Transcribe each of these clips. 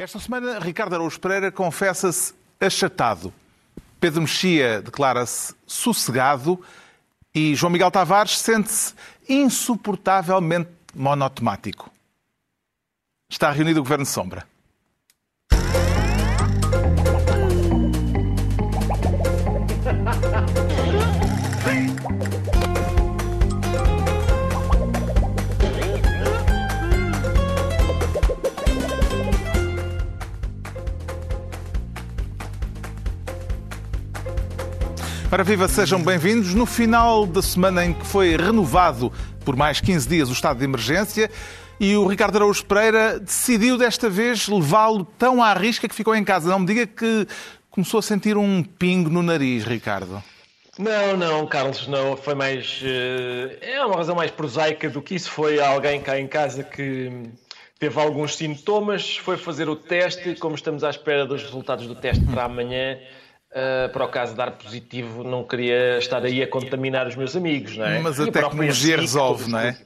Esta semana, Ricardo Araújo Pereira confessa-se achatado. Pedro Mexia declara-se sossegado e João Miguel Tavares sente-se insuportavelmente monotemático. Está reunido o Governo Sombra. Para Viva, sejam bem-vindos. No final da semana em que foi renovado por mais 15 dias o estado de emergência e o Ricardo Araújo Pereira decidiu desta vez levá-lo tão à risca que ficou em casa. Não me diga que começou a sentir um pingo no nariz, Ricardo. Não, não, Carlos, não. Foi mais. É uma razão mais prosaica do que isso. Foi alguém cá em casa que teve alguns sintomas, foi fazer o teste. Como estamos à espera dos resultados do teste para amanhã, Uh, para o caso de dar positivo, não queria estar aí a contaminar os meus amigos, não é? Mas a e tecnologia a resolve, não é?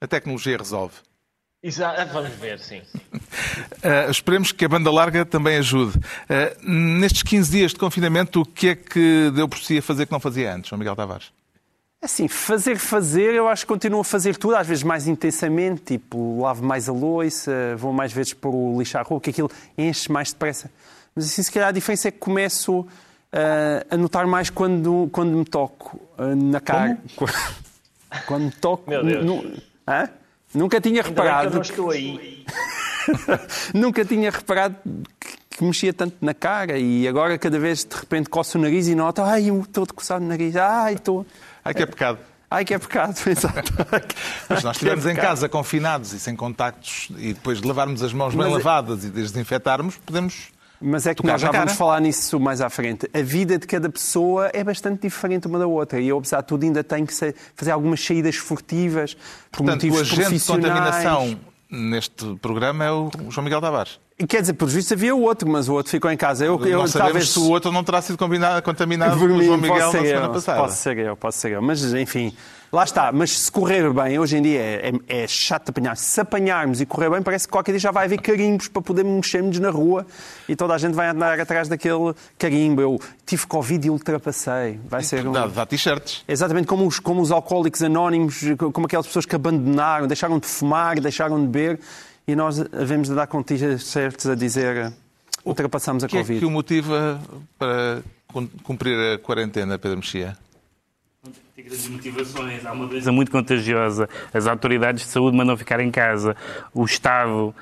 A tecnologia resolve. Exato, ah, vamos ver, sim. Uh, esperemos que a banda larga também ajude. Uh, nestes 15 dias de confinamento, o que é que deu por si a fazer que não fazia antes, João Miguel Tavares? Assim, fazer, fazer, eu acho que continuo a fazer tudo, às vezes mais intensamente, tipo, lavo mais a louça, vou mais vezes para o lixar a rua, que aquilo enche mais depressa. Mas assim, se calhar a diferença é que começo uh, a notar mais quando, quando me toco uh, na cara. quando me toco. Meu Deus. Hã? Nunca tinha Ainda reparado. Bem que eu não estou aí. Nunca tinha reparado que, que, mexia tanto na cara e agora cada vez de repente coço o nariz e noto, ai, eu estou de coçar o nariz, ai, estou. Ai, que é pecado. Ai, que é pecado, exato. Mas nós estivemos é em casa confinados e sem contactos e depois de lavarmos as mãos bem Mas... É- lavadas e desinfetarmos, podemos mas é que nós já vamos falar nisso mais à frente. A vida de cada pessoa é bastante diferente uma da outra e eu, apesar de tudo, ainda tenho que fazer algumas saídas furtivas por Portanto, motivos o agente de contaminação neste programa é o João Miguel Tavares. Quer dizer, por visto havia o outro, mas o outro ficou em casa. Eu, eu não talvez se o outro não terá sido contaminado por João Miguel na semana eu, passada. Posso ser eu, posso ser eu. Mas, enfim, Lá está, mas se correr bem, hoje em dia é, é, é, chato apanhar. Se apanharmos e correr bem, parece que qualquer dia já vai haver carimbos para poder mexermos na rua e toda a gente vai andar atrás daquele carimbo. Eu tive Covid e ultrapassei. Vai ser um... Dá, dá t-shirts. Exatamente, como os, como os alcoólicos anónimos, como aquelas pessoas que abandonaram, deixaram de fumar, deixaram de beber e nós havemos de dar com t-shirts a dizer ultrapassamos a que Covid. O que é que o motiva para cumprir a quarentena, Pedro Mexia? Tem grandes motivações. Há uma doença muito contagiosa. As autoridades de saúde mandam ficar em casa. O Estado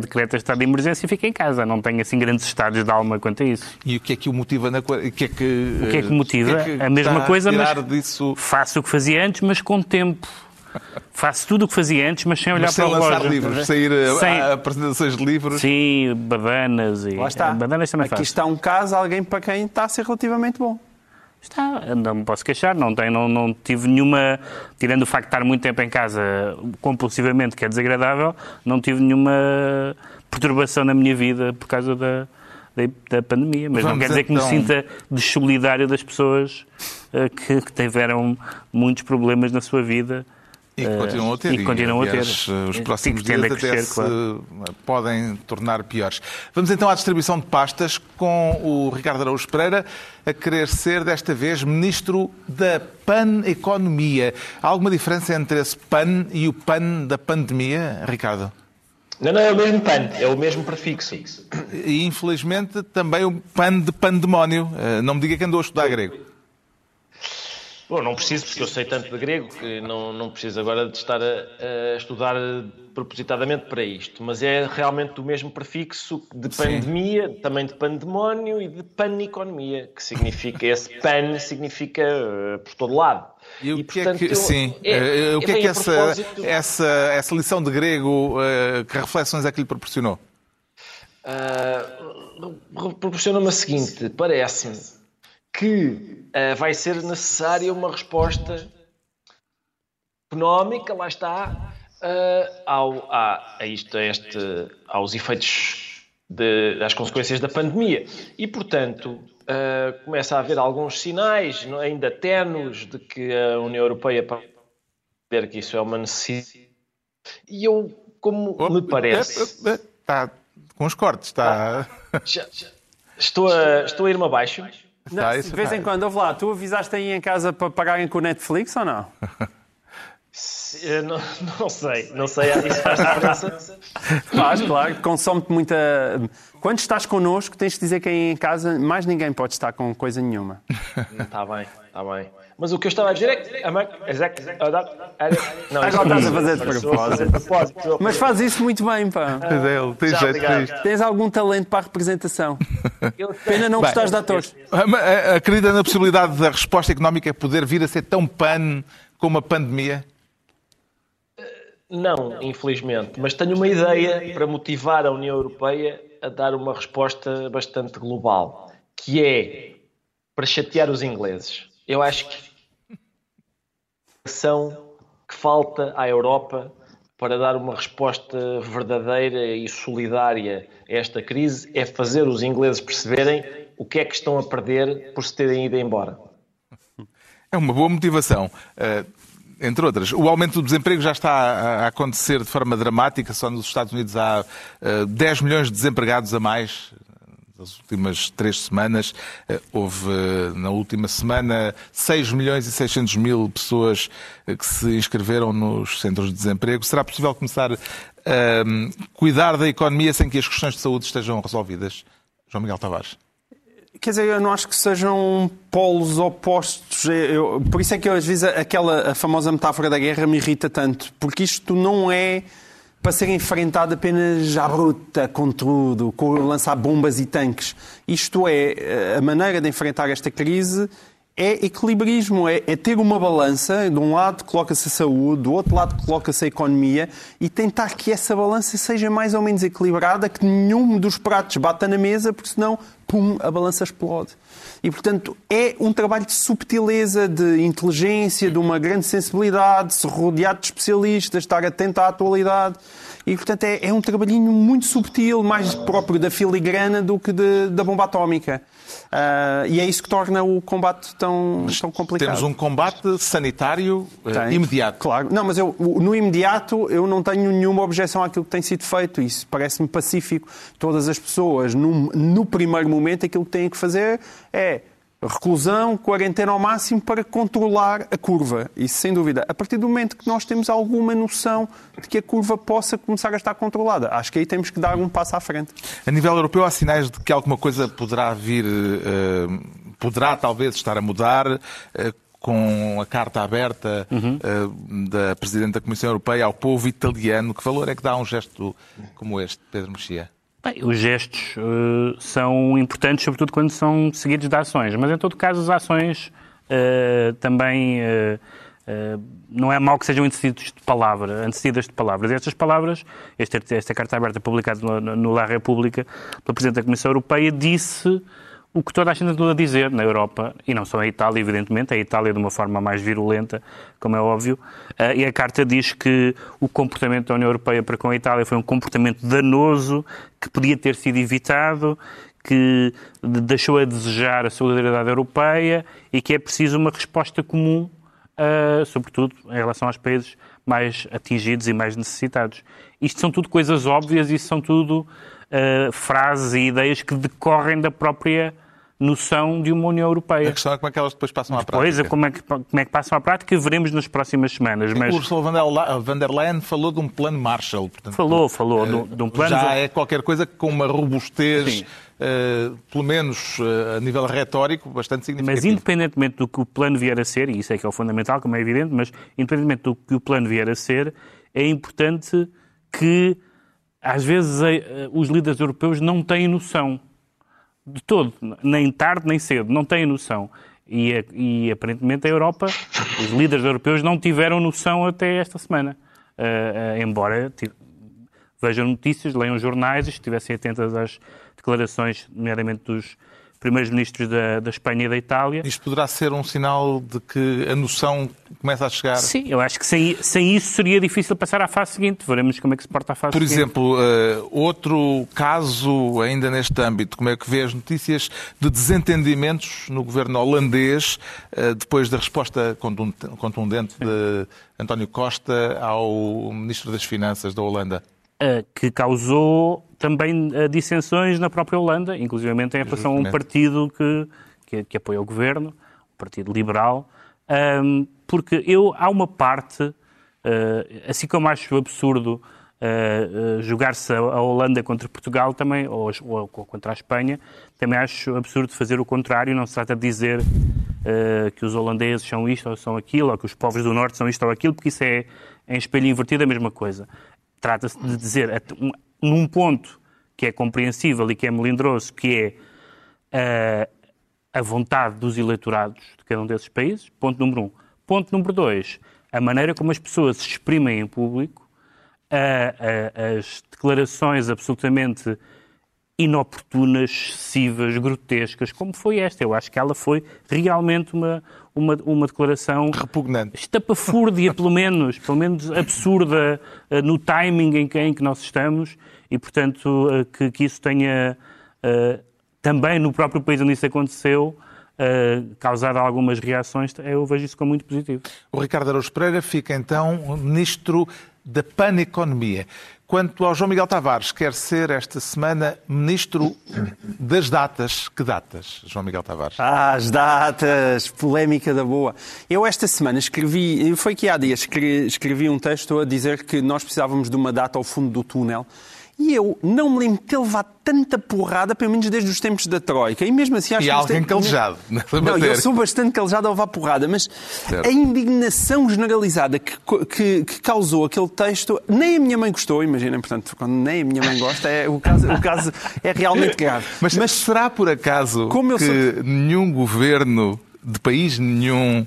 decreta estado de emergência e fica em casa. Não tem assim grandes estados de alma quanto a isso. E o que é que o motiva na o que é que O que é que motiva? Que é que a mesma coisa, mas disso... faço o que fazia antes, mas com tempo. Faço tudo o que fazia antes, mas sem olhar mas para o relógio. lançar livros, sem ir sem... a apresentações de livros. Sim, badanas e... Lá está. Badanas também Aqui faço. está um caso, alguém para quem está a ser relativamente bom. Está, não me posso queixar, não, tenho, não, não tive nenhuma, tirando o facto de estar muito tempo em casa compulsivamente, que é desagradável, não tive nenhuma perturbação na minha vida por causa da, da, da pandemia. Mas Vamos não quer dizer que me então- sinta solidário das pessoas uh, que, que tiveram muitos problemas na sua vida. E que continuam a ter. E continuam aliás, a ter. Os próximos dias a crescer, até se claro. podem tornar piores. Vamos então à distribuição de pastas com o Ricardo Araújo Pereira a querer ser, desta vez, Ministro da Pan-Economia. Há alguma diferença entre esse PAN e o PAN da pandemia, Ricardo? Não, não, é o mesmo PAN, é o mesmo prefixo. E, infelizmente, também o PAN de pandemónio. Eh, Não me diga que andou a estudar grego. Bom, não preciso, porque eu sei tanto de grego que não, não preciso agora de estar a, a estudar propositadamente para isto. Mas é realmente o mesmo prefixo de pandemia, Sim. também de pandemónio e de paneconomia, que significa, esse pan significa uh, por todo lado. E o que é que, sim, é, o que é que essa, propósito... essa, essa lição de grego, uh, que reflexões é que lhe proporcionou? Uh, Proporciona-me a seguinte, parece-me que uh, vai ser necessária uma resposta económica, lá está, uh, ao, a, a, isto, a este, aos efeitos de, das consequências da pandemia. E, portanto, uh, começa a haver alguns sinais, ainda tenos, de que a União Europeia ver que isso é uma necessidade. E eu, como me parece. Está Com os cortes, está. Já- já- estou, a, estou a ir-me abaixo. Está de isso, vez em está. quando, ouve lá, tu avisaste aí em casa para pagarem com o Netflix ou não? Eh, Não, não sei, não sei. Isso faz diferença. Faz, claro, consome-te muita. Quando estás connosco, tens de dizer que aí em casa mais ninguém pode estar com coisa nenhuma. Está bem, está bem. Mas o que eu estava a dizer é que. Exato. Não, Agora estás a fazer de propósito. Mas faz isso muito bem, pá. É, tem Já, jeito isto. Tens algum talento para a representação. Pena não gostares de atores. Acredita na possibilidade da resposta económica poder vir a ser tão pan como a pandemia? Não, infelizmente, mas tenho uma ideia para motivar a União Europeia a dar uma resposta bastante global, que é para chatear os ingleses. Eu acho que ação que falta à Europa para dar uma resposta verdadeira e solidária a esta crise é fazer os ingleses perceberem o que é que estão a perder por se terem ido embora. É uma boa motivação. Eh, entre outras, o aumento do desemprego já está a- acontecer de forma dramática. Só nos Estados Unidos há eh, 10 milhões de desempregados a mais nas últimas três semanas. Eh, Houve, eh, na última semana, 6 milhões e 600 mil pessoas eh, que se inscreveram nos centros de desemprego. Será possível começar a cuidar da economia sem que as questões de saúde estejam resolvidas? João Miguel Tavares. Quer dizer, eu não acho que sejam polos opostos. Eu- por isso é que eu, às vezes aquela famosa metáfora da guerra me irrita tanto. Porque isto não é para ser enfrentado apenas à bruta, com tudo, com lançar bombas e tanques. Isto é, a maneira de enfrentar esta crise é equilibrismo, é, é ter uma balança, de um lado coloca-se a saúde, do outro lado coloca-se a economia e tentar que essa balança seja mais ou menos equilibrada, que nenhum dos pratos bata na mesa, porque senão, pum, a balança explode. E, portanto, é um trabalho de subtileza, de inteligência, de uma grande sensibilidade, de se rodear de especialistas, estar atento à atualidade. E, portanto, é, é um trabalhinho muito subtil, mais próprio da filigrana do que de- da bomba atómica. Ah, e é isso que torna o combate tão, tão complicado. Temos um combate sanitário Tem. imediato. Claro. Não, mas eu, no imediato eu não tenho nenhuma objeção àquilo que tem sido feito. Isso parece-me pacífico. Todas as pessoas, no, no primeiro momento, aquilo que têm que fazer é reclusão, quarentena ao máximo para controlar a curva. Isso sem dúvida. A partir do momento que nós temos alguma noção de que a curva possa começar a estar controlada, acho que aí temos que dar um passo à frente. A nível europeu há sinais de que alguma coisa poderá vir, eh, poderá talvez estar a mudar eh, com a carta aberta eh, da Presidente da Comissão Europeia ao povo italiano. Que valor é que dá um gesto como este, Pedro Mexia? Bem, os gestos eh, são importantes, sobretudo quando são seguidos de ações, mas em todo caso as ações eh, também eh, não é mau que sejam antecedidos de palavra, antecedidas de palavras. Estas palavras, esta, esta carta aberta publicada no, no La República pela Presidente da Comissão Europeia disse o que toda a gente andou a dizer na Europa, e não só a Itália, evidentemente, a Itália de uma forma mais virulenta, como é óbvio, eh, e a carta diz que o comportamento da União Europeia para com a Itália foi um comportamento danoso, que podia ter sido evitado, que de- deixou a desejar a solidariedade europeia e que é preciso uma resposta comum, eh, sobretudo em relação aos países mais atingidos e mais necessitados. Isto são tudo coisas óbvias e são tudo eh, frases e ideias que decorrem da própria noção de uma União A Europeia. questão é como é que elas depois passam à Pois, prática. como é, que, como é que passam à prática, veremos nas próximas semanas. Mas Ursula von der La- von der Leyen falou de um plano Marshall. Portanto, falou, falou de, de um plano. Já é qualquer coisa com uma robustez, eh, pelo menos eh, a nível retórico, bastante Mas significativa. independentemente do que o plano vier a ser, e isso é que é o fundamental, como é evidente, mas independentemente do que o plano vier a ser, é importante que às vezes eh, os líderes europeus não têm noção de todo, nem tarde nem cedo, não têm noção. E, e aparentemente a Europa, os líderes europeus não tiveram noção até esta semana. Eh, eh, embora vejam notícias, leiam jornais e estivessem atentas às declarações, nomeadamente dos primeiros ministros da, da Espanha e da Itália. Isto poderá ser um sinal de que a noção começa a chegar. Sim, eu acho que sem, sem isso seria difícil passar à fase seguinte. Veremos como é que se porta a fase Por seguinte. exemplo, eh, outro caso ainda neste âmbito, como é que vê as notícias de desentendimentos no governo holandês eh, depois da resposta contundente de António Costa ao Ministro das Finanças da Holanda? Que causou também dissensões na própria Holanda, inclusive em relação a um partido que, que, que apoia o governo, o Partido Liberal, um, porque eu, há uma parte, uh, assim como acho absurdo uh, uh, jogar-se a, Holanda contra Portugal também, ou, ou, contra a Espanha, também acho absurdo fazer o contrário, não se trata de dizer que os holandeses são isto ou são aquilo, ou que os povos do Norte são isto ou aquilo, porque isso é, em espelho invertido a mesma coisa. Trata-se de dizer, num ponto que é compreensível e que é melindroso, que é a vontade dos eleitorados de cada um desses países, ponto número um. Ponto número dois, a maneira como as pessoas se exprimem em público, a, a, as declarações absolutamente inoportunas, excessivas, grotescas, como foi esta. Eu acho que ela foi realmente uma, uma, uma declaração... Repugnante. Estapafúrdia, pelo menos, pelo menos absurda uh, no timing em que, em que nós estamos e, portanto, uh, que, que isso tenha uh, também no próprio país onde isso aconteceu, uh, causado algumas reações, eu vejo isso como muito positivo. O Ricardo Araújo Pereira fica então ministro da Pan-Economia. Quanto ao João Miguel Tavares, quer ser esta semana ministro das datas. Que datas, João Miguel Tavares? Ah, as datas, polémica da boa. Eu esta semana escrevi, foi que há dias, escrevi, um texto a dizer que nós precisávamos de uma data ao fundo do túnel e eu não me lembro de ter levado tanta porrada, pelo menos desde os tempos da Troika. E mesmo assim acho e que. E alguém calejado. Não, eu sou bastante calejado a levar porrada, mas certo. a indignação generalizada que, que, que, causou aquele texto, nem a minha mãe gostou, imaginem, portanto, quando nem a minha mãe gosta, é, o, caso, o caso é realmente grave. Mas, mas será por acaso que sou... nenhum governo de país nenhum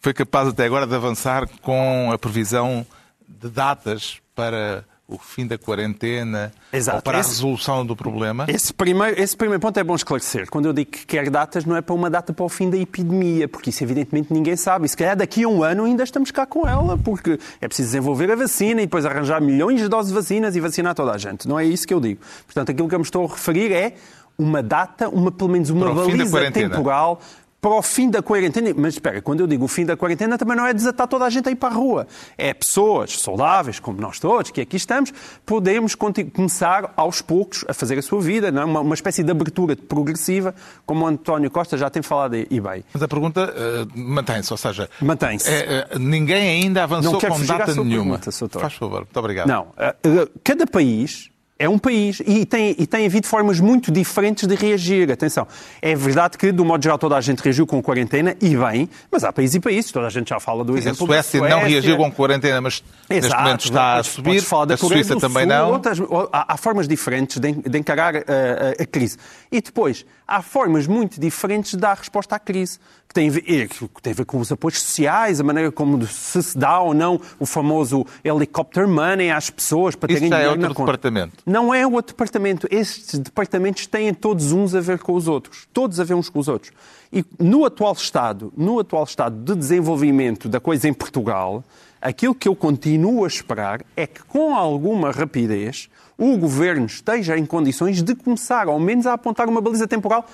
foi capaz até agora de avançar com a previsão de datas para o fim da quarentena Exato. ou para esse, a resolução do problema? Esse primeiro, esse primeiro ponto é bom esclarecer. Quando eu digo que quer datas, não é para uma data para o fim da epidemia, porque isso evidentemente ninguém sabe. E se calhar daqui a um ano ainda estamos cá com ela, porque é preciso desenvolver a vacina e depois arranjar milhões de doses de vacinas e vacinar toda a gente. Não é isso que eu digo. Portanto, aquilo que eu me estou a referir é uma data, uma, pelo menos uma baliza temporal para o fim da quarentena. Mas espera, quando eu digo o fim da quarentena, também não é desatar toda a gente a ir para a rua. É pessoas saudáveis, como nós todos, que aqui estamos, podemos começar aos poucos a fazer a sua vida, não é? uma, uma espécie de abertura progressiva, como o António Costa já tem falado e bem. Mas a pergunta uh, mantém-se, ou seja, mantém-se. É, ninguém ainda avançou não com data nenhuma. Pergunta, Faz favor, muito obrigado. Não, uh, cada país é um país e tem, e tem havido formas muito diferentes de reagir. Atenção, é verdade que, do modo geral, toda a gente reagiu com quarentena e bem, mas há países e países. Toda a gente já fala do Sim, exemplo a Suécia, Suécia não reagiu com quarentena, mas Exato, neste momento está a subir. Falar da a Suíça também Sul, não. Outras, há, há, formas diferentes de, de encarar a, a, a crise. E depois, há formas muito diferentes de dar resposta à crise que tem, a ver, que tem a ver com os apoios sociais, a maneira como se dá ou não o famoso helicopter money às pessoas para terem Isso já é outro departamento. Não é outro departamento. Estes departamentos têm todos uns a ver com os outros. Todos a ver uns com os outros. E no atual estado, no atual estado de desenvolvimento da coisa em Portugal, aquilo que eu continuo a esperar é que com alguma rapidez o governo esteja em condições de começar, ao menos, a apontar uma baliza temporal.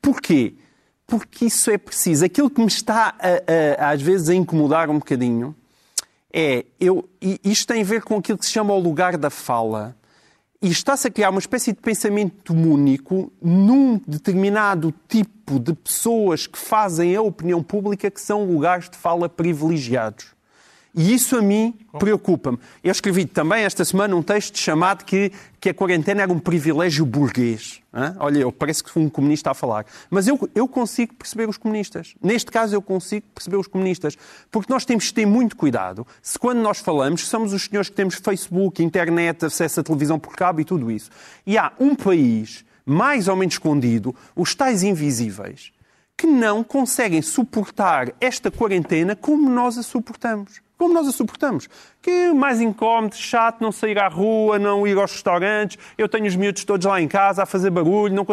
Porquê? Porque isso é preciso. Aquilo que me está, a, a, às vezes, a incomodar um bocadinho é. Eu, isto tem a ver com aquilo que se chama o lugar da fala. E está-se a criar uma espécie de pensamento único num determinado tipo de pessoas que fazem a opinião pública que são lugares de fala privilegiados. E isso a mim preocupa-me. Eu escrevi também esta semana um texto chamado que, que a quarentena era um privilégio burguês. Olha, eu parece que um comunista a falar. Mas eu, eu consigo perceber os comunistas. Neste caso, eu consigo perceber os comunistas. Porque nós temos que ter muito cuidado se quando nós falamos, somos os senhores que temos Facebook, internet, acesso à televisão por cabo e tudo isso. E há um país mais ou menos escondido, os tais invisíveis, que não conseguem suportar esta quarentena como nós a suportamos como nós a suportamos. Que mais incómodo, chato, não sair à rua, não ir aos restaurantes, eu tenho os miúdos todos lá em casa a fazer barulho. Não...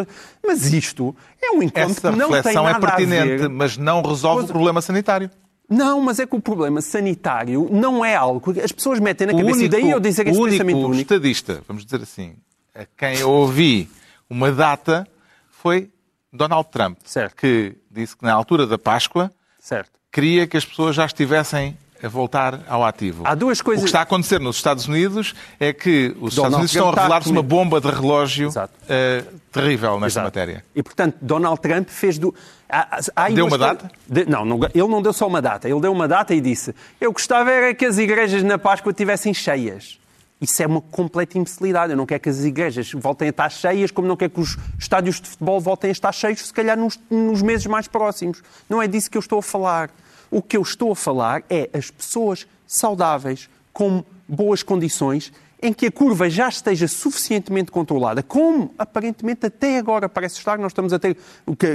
Mas isto é um incómodo Essa que não tem é nada é pertinente, a ver... mas não resolve o problema sanitário. Não, mas é que o problema sanitário não é algo que as pessoas metem na cabeça. Único, e daí eu dizer esse único pensamento único. estadista, vamos dizer assim, a quem eu ouvi uma data foi Donald Trump, certo. que disse que na altura da Páscoa certo. queria que as pessoas já estivessem a voltar ao ativo. Há duas coisas- O que está a acontecer nos Estados Unidos é que os Estados Donald Unidos estão Trump a revelar-se uma bomba de relógio eh, terrível nesta Exato. matéria. E, portanto, Donald Trump fez do. há- há Deu uma data? De- não, não, ele não deu só uma data. Ele deu uma data e disse: Eu gostava era que as igrejas na Páscoa tivessem cheias. Isso é uma completa imbecilidade. Eu não quero que as igrejas voltem a estar cheias, como não quero que os estádios de futebol voltem a estar cheios, se calhar nos, nos meses mais próximos. Não é disso que eu estou a falar. O que eu estou a falar é as pessoas saudáveis, com boas condições, em que a curva já esteja suficientemente controlada, como aparentemente até agora parece estar, nós estamos a ter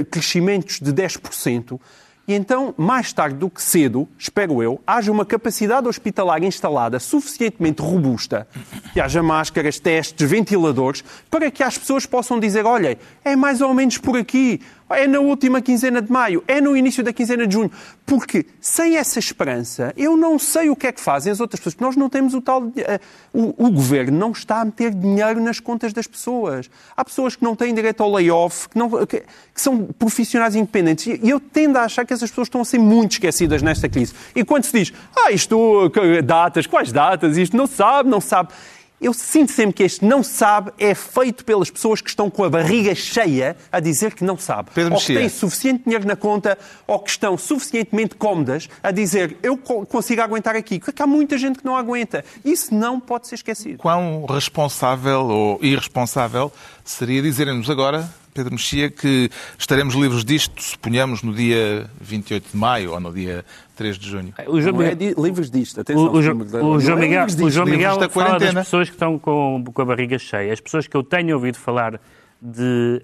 crescimentos de 10%, e então, mais tarde do que cedo, espero eu, haja uma capacidade hospitalar instalada suficientemente robusta, que haja máscaras, testes, ventiladores, para que as pessoas possam dizer, olha, é mais ou menos por aqui, é na última quinzena de maio, é no início da quinzena de junho. Porque sem essa esperança, eu não sei o que é que fazem as outras pessoas, nós não temos o tal. eh, o, o governo não está a meter dinheiro nas contas das pessoas. Há pessoas que não têm direito ao layoff, que, não, que, que são profissionais independentes. E eu tendo a achar que essas pessoas estão a ser muito esquecidas nesta crise. E quando se diz, ah, isto, datas, quais datas, isto não sabe, não sabe. Eu sinto sempre que este não sabe é feito pelas pessoas que estão com a barriga cheia a dizer que não sabe. Pedro ou que têm suficiente dinheiro na conta ou que estão suficientemente cómodas a dizer eu co- consigo aguentar aqui. Porque há muita gente que não aguenta. Isso não pode ser esquecido. Quão responsável ou irresponsável seria dizerem-nos agora, Pedro Mexia, que estaremos livres disto, suponhamos, no dia 28 de maio ou no dia 3 de junho? O João é Miguel, di- livros disto. Atenção, o, o, Jo- não o João é Miguel, o. João Miguel fala das pessoas que estão com, com a barriga cheia. As pessoas que eu tenho ouvido falar de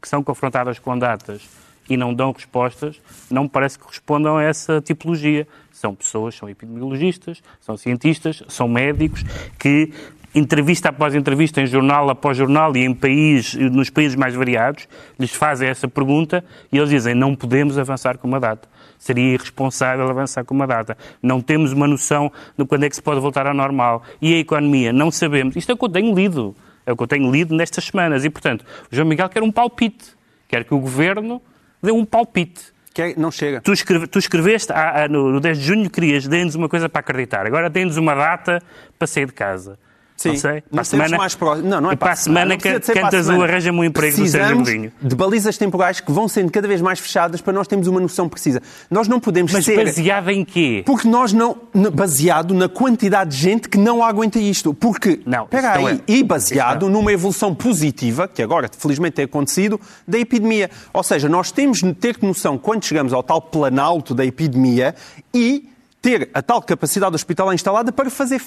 que são confrontadas com datas e não dão respostas, não me parece que respondam a essa tipologia. São pessoas, são epidemiologistas, são cientistas, são médicos que entrevista após entrevista, em jornal após jornal e em país, nos países mais variados, lhes fazem essa pergunta e eles dizem não podemos avançar com uma data. Seria irresponsável avançar com uma data. Não temos uma noção de quando é que se pode voltar ao normal. E a economia? Não sabemos. Isto é o que eu tenho lido. É o que eu tenho lido nestas semanas. E, portanto, o João Miguel quer um palpite. Quer que o governo dê um palpite. Que não chega. Tu, escreve- tu escreveste ah, ah, no, no 10 de junho, querias, dê-nos uma coisa para acreditar. Agora dê-nos uma data para sair de casa. Sim, não sei. Para a semana, mais próximo. Não, não é para a semana precisa que cantas o semana. arranja-me um emprego do Sérgio Precisamos Godinho. de balizas temporais que vão sendo cada vez mais fechadas para nós termos uma noção precisa. Nós não podemos Mas ser... baseada em quê? Porque nós não. Baseado na quantidade de gente que não aguenta isto. Porque. Não, Espera não aí. é. E baseado numa evolução positiva, que agora felizmente tem acontecido, da epidemia. Ou seja, nós temos de ter noção quando chegamos ao tal planalto da epidemia e ter a tal capacidade hospitalar instalada para fazer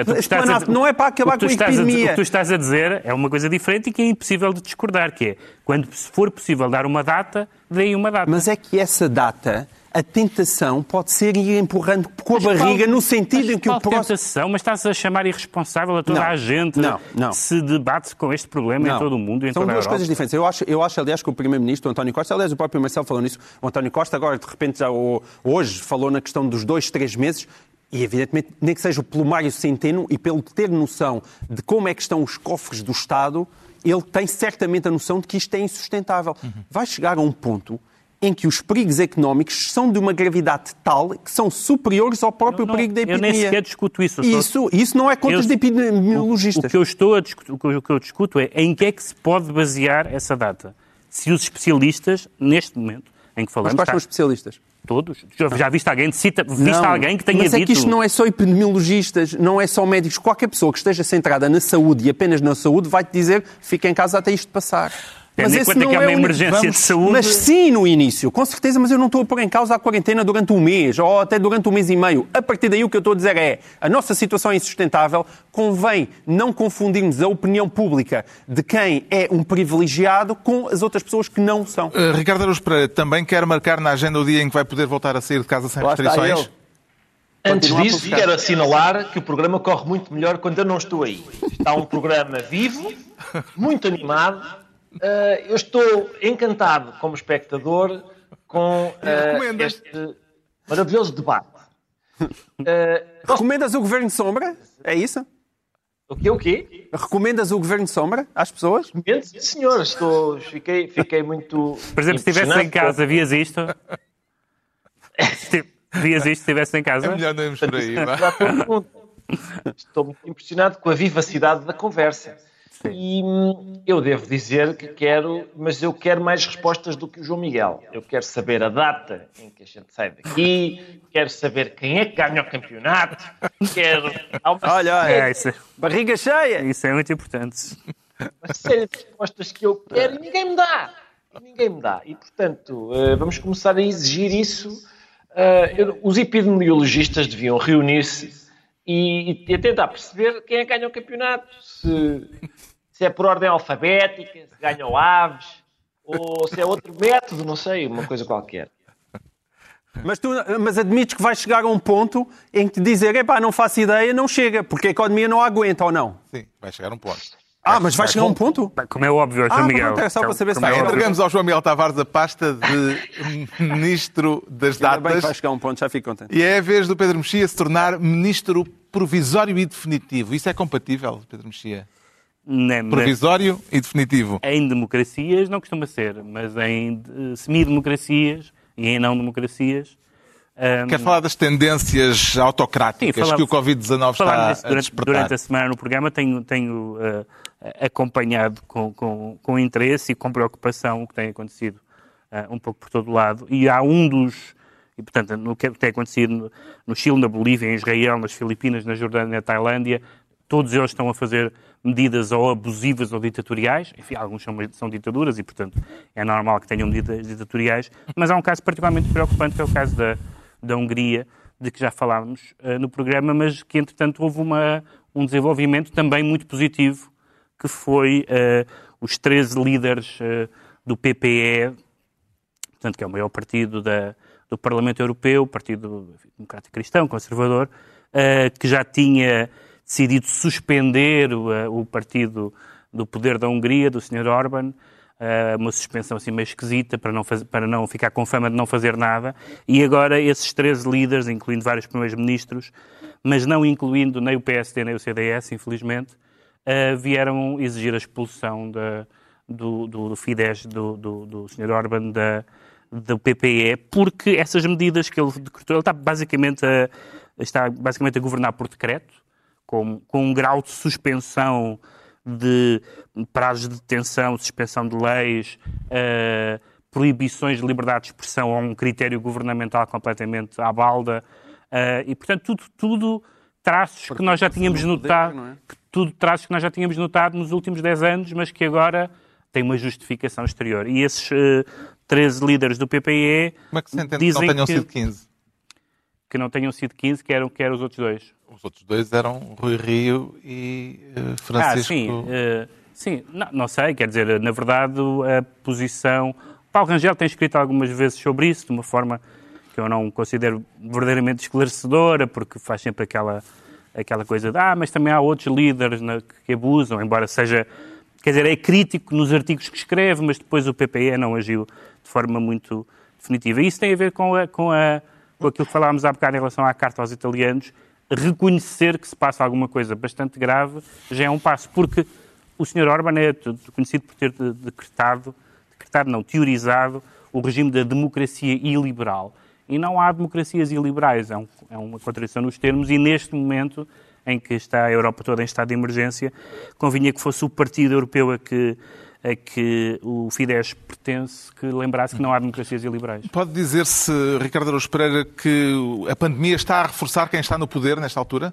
a Portanto, dizer- Não é para acabar com a estás a epidemia. o que tu estás a dizer é uma coisa diferente e que é impossível de discordar, que é, quando for possível dar uma data, deem uma data. Mas é que essa data, a tentação pode ser ir empurrando com a Mas barriga qual- no sentido em que o próximo. tentação, mas estás a chamar irresponsável a toda Não, a gente não, não. que se debate com este problema em todo o mundo em São toda duas coisas diferentes. Eu acho, eu acho, aliás, que o Primeiro-Ministro, o António Costa, aliás, o próprio Marcelo falou nisso. O António Costa agora, de repente, já, hoje falou na questão dos dois, três meses. E, evidentemente, nem que seja o plumário centeno e pelo ter noção de como é que estão os cofres do Estado, ele tem certamente a noção de que isto é insustentável. Vai chegar a um ponto em que os perigos económicos são de uma gravidade tal que são superiores ao próprio Não, não, perigo da eu epidemia. nem sequer discuto isso. eu Isso, isso não é contas Eu- de epidemiologistas. O que eu estou a discutir, o que eu- o eu discuto é em que é que se pode basear essa data. Se os especialistas, neste momento em que Mas falamos, quais são os especialistas? todos, já, já viste alguém, cita, viste Não, alguém que tenha mas dito... é que isto não é só epidemiologistas, não é só médicos. Qualquer pessoa que esteja centrada na saúde e apenas na saúde vai-te dizer fica em casa até isto passar. Tendo em esse conta não que há é uma único- emergência de saúde- Mas sim no início, com certeza, mas eu não estou a pôr em causa a quarentena durante um mês ou até durante um mês e meio. A partir daí o que eu estou a dizer é a nossa situação é insustentável, convém não confundirmos a opinião pública de quem é um privilegiado com as outras pessoas que não são. Uh, Ricardo Araújo Pereira também quer marcar na agenda o dia em que vai poder voltar a sair de casa sem Lá restrições? Antes disso, quero assinalar que o programa corre muito melhor quando eu não estou aí. Está um programa vivo, muito animado. Uh, eu estou encantado como espectador com uh, este maravilhoso debate. Uh, posso- Recomendas o Governo de Sombra? É isso? o quê? O quê? Recomendas o Governo de Sombra às pessoas? Sim, senhor, estou, fiquei, fiquei muito. Por exemplo, se estivesse em casa, vias isto... Vias isto se estivesse em É casa? melhor não irmos por aí. pergunto. Estou muito impressionado com a vivacidade da conversa. E hum, eu devo dizer que quero, mas eu quero mais respostas do que o João Miguel. Eu quero saber a data em que a gente sai daqui, quero saber quem é que ganha o campeonato, quero. Olha, olha. É, isso, Barriga cheia! isso é muito importante. uma série de respostas que eu quero e ninguém me dá. Ninguém me dá. E, portanto, eh, vamos começar a exigir isso. Eh, Os epidemiologistas deviam reunir-se e, e tentar perceber quem é que ganha o campeonato. Se, se é por ordem alfabética, se ganham aves, ou se é outro método, não sei, uma coisa qualquer. Mas, tu, mas admites que vais chegar a um ponto em que dizer, epá, não faço ideia, não chega, porque a economia não aguenta ou não. Sim, vai chegar um ponto. Ah, mas vai chegar a um ponto? Como é óbvio, João Ah, Miguel. pronto, é só para saber se é. Entregamos ao João Miguel Tavares a pasta de Ministro das Ainda bem que vai Datas. chegar a um ponto, já fico contente. E é a vez do Pedro Mexia se tornar Ministro provisório e definitivo. Isso é compatível, Pedro Mexia? Mas Provisório e definitivo. Em democracias não costuma ser, mas em eh, semidemocracias e em não democracias. hum, Quero falar das tendências autocráticas Sim, falava- que o Covid-19 Falar está disso a durante, despertar. durante a semana no programa, tenho, tenho eh, acompanhado com, com, com interesse e com preocupação o que tem acontecido eh, um pouco por todo o lado. E há um dos. E, portanto, no que tem acontecido no, no Chile, na Bolívia, em Israel, nas Filipinas, na Jordânia, na Tailândia, todos eles estão a fazer medidas ou abusivas ou ditatoriais. Enfim, alguns são, são ditaduras e, portanto, é normal que tenham medidas ditatoriais. Mas há um caso particularmente preocupante, que é o caso da, da Hungria, de que já falámos eh, no programa, mas que, entretanto, houve uma, um desenvolvimento também muito positivo, que foi eh, os 13 líderes eh, do PPE, portanto, que é o maior partido da, do Parlamento Europeu, Partido Democrático Cristão, conservador, que já tinha decidido suspender o, eh, o partido do poder da Hungria, do Sr. Orban, eh, uma suspensão assim meio esquisita para não, faz- para não ficar com fama de não fazer nada. E agora esses 13 líderes, incluindo vários primeiros ministros, mas não incluindo nem o PSD nem o CDS, infelizmente, eh, vieram exigir a expulsão do, do, do Fidesz, do, do, do Sr. Orban, da, do PPE, porque essas medidas que ele decretou, ele está basicamente a, está basicamente a governar por decreto, com, com um grau de suspensão de prazos de detenção, suspensão de leis, eh, proibições de liberdade de expressão a um critério governamental completamente à balda. eh, e, portanto, tudo, tudo traços que nós já tínhamos poder, notado, é? que tudo traços que nós já tínhamos notado nos últimos 10 anos, mas que agora têm uma justificação exterior. E esses eh, 13 líderes do PPE Como é que se entende que não dizem tenham que, sido 15? Que não tenham sido 15, que eram, que eram os outros dois. Os outros dois eram Rui Rio e Ah, Francisco. sim, eh, sim não, não sei, quer dizer, na verdade a posição... Paulo Rangel tem escrito algumas vezes sobre isso, de uma forma que eu não considero verdadeiramente esclarecedora, porque faz sempre aquela, aquela coisa de ah, mas também há outros líderes na- que abusam, embora seja... Quer dizer, é crítico nos artigos que escreve, mas depois o PPE não agiu de forma muito definitiva. E isso tem a ver com, a, com, a, com aquilo que falámos há bocado em relação à carta aos italianos, reconhecer que se passa alguma coisa bastante grave já é um passo, porque o Sr. Orban é conhecido por ter de- decretado, decretado não, teorizado o regime da democracia iliberal. E não há democracias iliberais, é, um- é uma contradição nos termos, e neste momento em que está a Europa toda em estado de emergência, convinha que fosse o Partido Europeu a que, a que o Fidesz pertence que lembrasse que não há democracias iliberais. Pode dizer-se, Ricardo Araújo Pereira, que a pandemia está a reforçar quem está no poder nesta altura?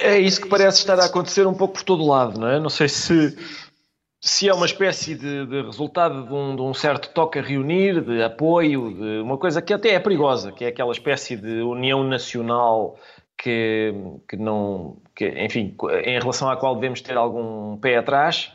É isso que parece estar a acontecer um pouco por todo o lado, não é? Não sei se, se é uma espécie de, de resultado de um, de um certo toque a reunir, de apoio, de uma coisa que até é perigosa, que é aquela espécie de união nacional que, que não, que, enfim, em relação à qual devemos ter algum pé atrás.